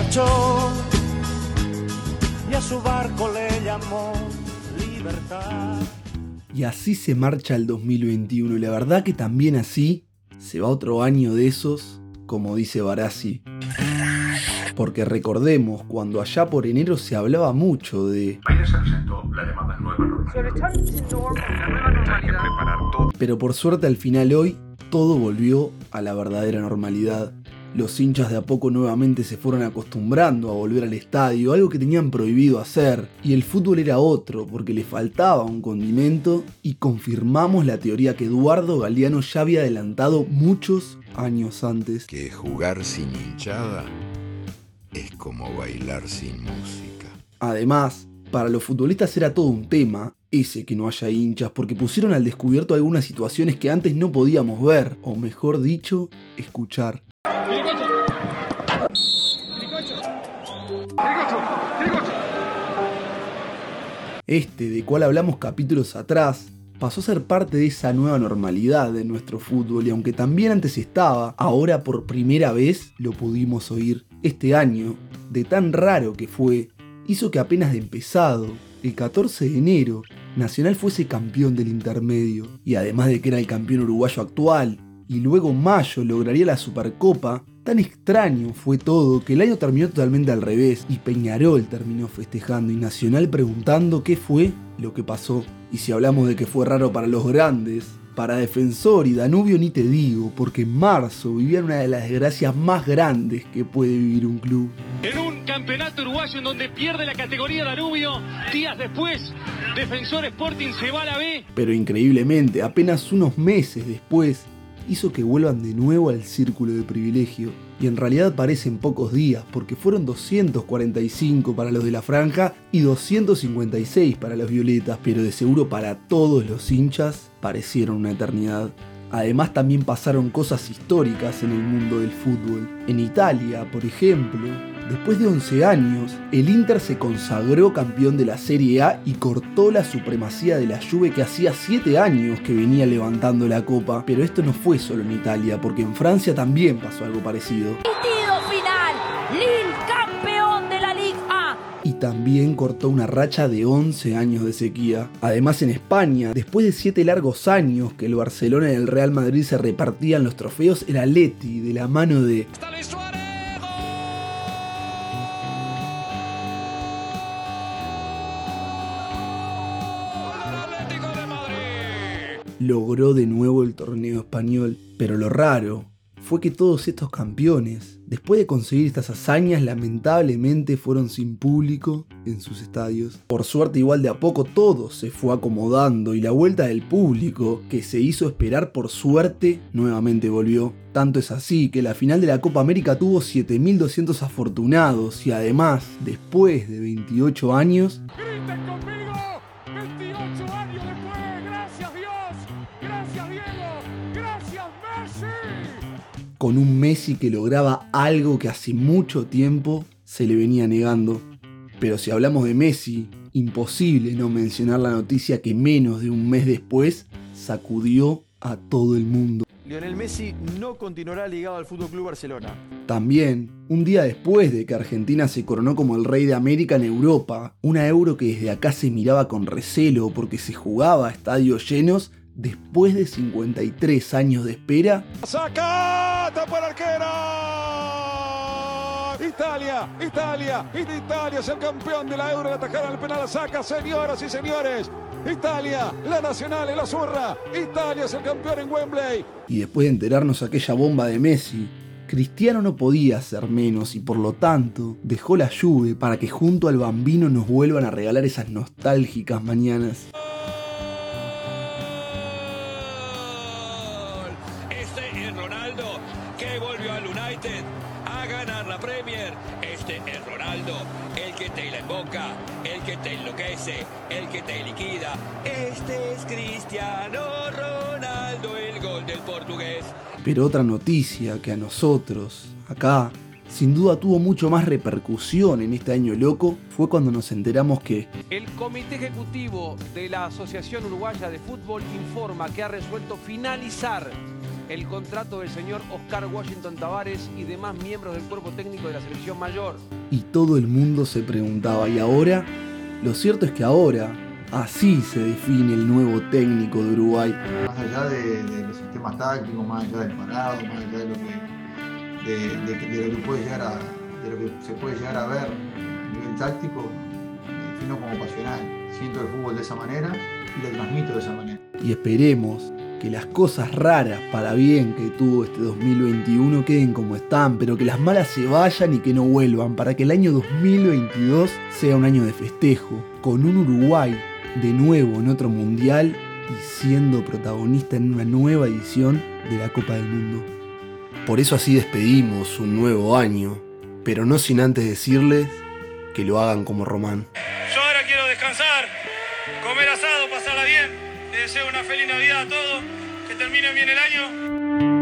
marchó y a su barco le llamó libertad. Y así se marcha el 2021 y la verdad que también así se va otro año de esos, como dice Barassi. Porque recordemos, cuando allá por enero se hablaba mucho de... Ayer se presentó la llamada nueva normalidad. La nueva normalidad. Hay que preparar todo. Pero por suerte al final hoy todo volvió a la verdadera normalidad. Los hinchas de a poco nuevamente se fueron acostumbrando a volver al estadio, algo que tenían prohibido hacer, y el fútbol era otro, porque le faltaba un condimento, y confirmamos la teoría que Eduardo Galeano ya había adelantado muchos años antes. que jugar sin hinchada es como bailar sin música. Además, para los futbolistas era todo un tema ese que no haya hinchas, porque pusieron al descubierto algunas situaciones que antes no podíamos ver, o mejor dicho, escuchar. Este, de cual hablamos capítulos atrás, pasó a ser parte de esa nueva normalidad de nuestro fútbol y aunque también antes estaba, ahora por primera vez lo pudimos oír. Este año, de tan raro que fue, hizo que apenas de empezado, el 14 de enero, Nacional fuese campeón del intermedio, y además de que era el campeón uruguayo actual, y luego mayo lograría la Supercopa, tan extraño fue todo que el año terminó totalmente al revés, y Peñarol terminó festejando y Nacional preguntando qué fue lo que pasó. Y si hablamos de que fue raro para los grandes, para Defensor y Danubio ni te digo, porque en marzo vivían una de las desgracias más grandes que puede vivir un club. En un campeonato uruguayo en donde pierde la categoría Danubio, días después, Defensor Sporting se va a la B. Pero increíblemente, apenas unos meses después, hizo que vuelvan de nuevo al círculo de privilegio. Y en realidad parecen pocos días, porque fueron 245 para los de la franja y 256 para los violetas, pero de seguro para todos los hinchas parecieron una eternidad. Además también pasaron cosas históricas en el mundo del fútbol. En Italia, por ejemplo, después de 11 años, el Inter se consagró campeón de la Serie A y cortó la supremacía de la Juve que hacía 7 años que venía levantando la copa. Pero esto no fue solo en Italia, porque en Francia también pasó algo parecido. Final. Lille campeón de la Liga A. y también cortó una racha de 11 años de sequía. Además en España, después de 7 largos años que el Barcelona y el Real Madrid se repartían los trofeos, el Atleti de la mano de logró de nuevo el torneo español. Pero lo raro fue que todos estos campeones, después de conseguir estas hazañas, lamentablemente fueron sin público en sus estadios. Por suerte, igual de a poco todo se fue acomodando y la vuelta del público, que se hizo esperar por suerte, nuevamente volvió. Tanto es así que la final de la Copa América tuvo 7.200 afortunados y además, después de 28 años, con un Messi que lograba algo que hace mucho tiempo se le venía negando. Pero si hablamos de Messi, imposible no mencionar la noticia que menos de un mes después sacudió a todo el mundo. Lionel Messi no continuará ligado al Fútbol Club Barcelona. También, un día después de que Argentina se coronó como el rey de América en Europa, una euro que desde acá se miraba con recelo porque se jugaba a estadios llenos después de 53 años de espera, Saca, tapa el arquero. Italia, Italia, Italia es el campeón de la Euro. La tajada al penal saca, señoras y señores. Italia, la nacional y la zurra. Italia es el campeón en Wembley. y después de enterarnos aquella bomba de Messi, Cristiano no podía ser menos y por lo tanto dejó la lluvia para que junto al bambino nos vuelvan a regalar esas nostálgicas mañanas. Este es Ronaldo que volvió al United a ganar la Premier. Este es Ronaldo, el que te la emboca, el que te enloquece, el que te liquida. Este es Cristiano Ronaldo, el gol del portugués. Pero otra noticia que a nosotros, acá, sin duda tuvo mucho más repercusión en este año loco fue cuando nos enteramos que El Comité Ejecutivo de la Asociación Uruguaya de Fútbol informa que ha resuelto finalizar el contrato del señor Oscar Washington Tavares y demás miembros del cuerpo técnico de la selección mayor. Y todo el mundo se preguntaba, ¿y ahora? Lo cierto es que ahora, así se define el nuevo técnico de Uruguay. Más allá de, de los sistemas tácticos, más allá del parado, más allá de lo que, de, de- de lo que puede llegar a, de lo que se puede llegar a ver a nivel táctico, me defino como pasional. Siento el fútbol de esa manera y lo transmito de esa manera. Y esperemos que las cosas raras para bien que tuvo este 2021 queden como están, pero que las malas se vayan y que no vuelvan, para que el año 2022 sea un año de festejo, con un Uruguay de nuevo en otro mundial y siendo protagonista en una nueva edición de la Copa del Mundo. Por eso así despedimos un nuevo año, pero no sin antes decirles que lo hagan como Román. Yo ahora quiero descansar, comer asado, pasarla bien. Deseo una feliz Navidad a todos, que termine bien el año.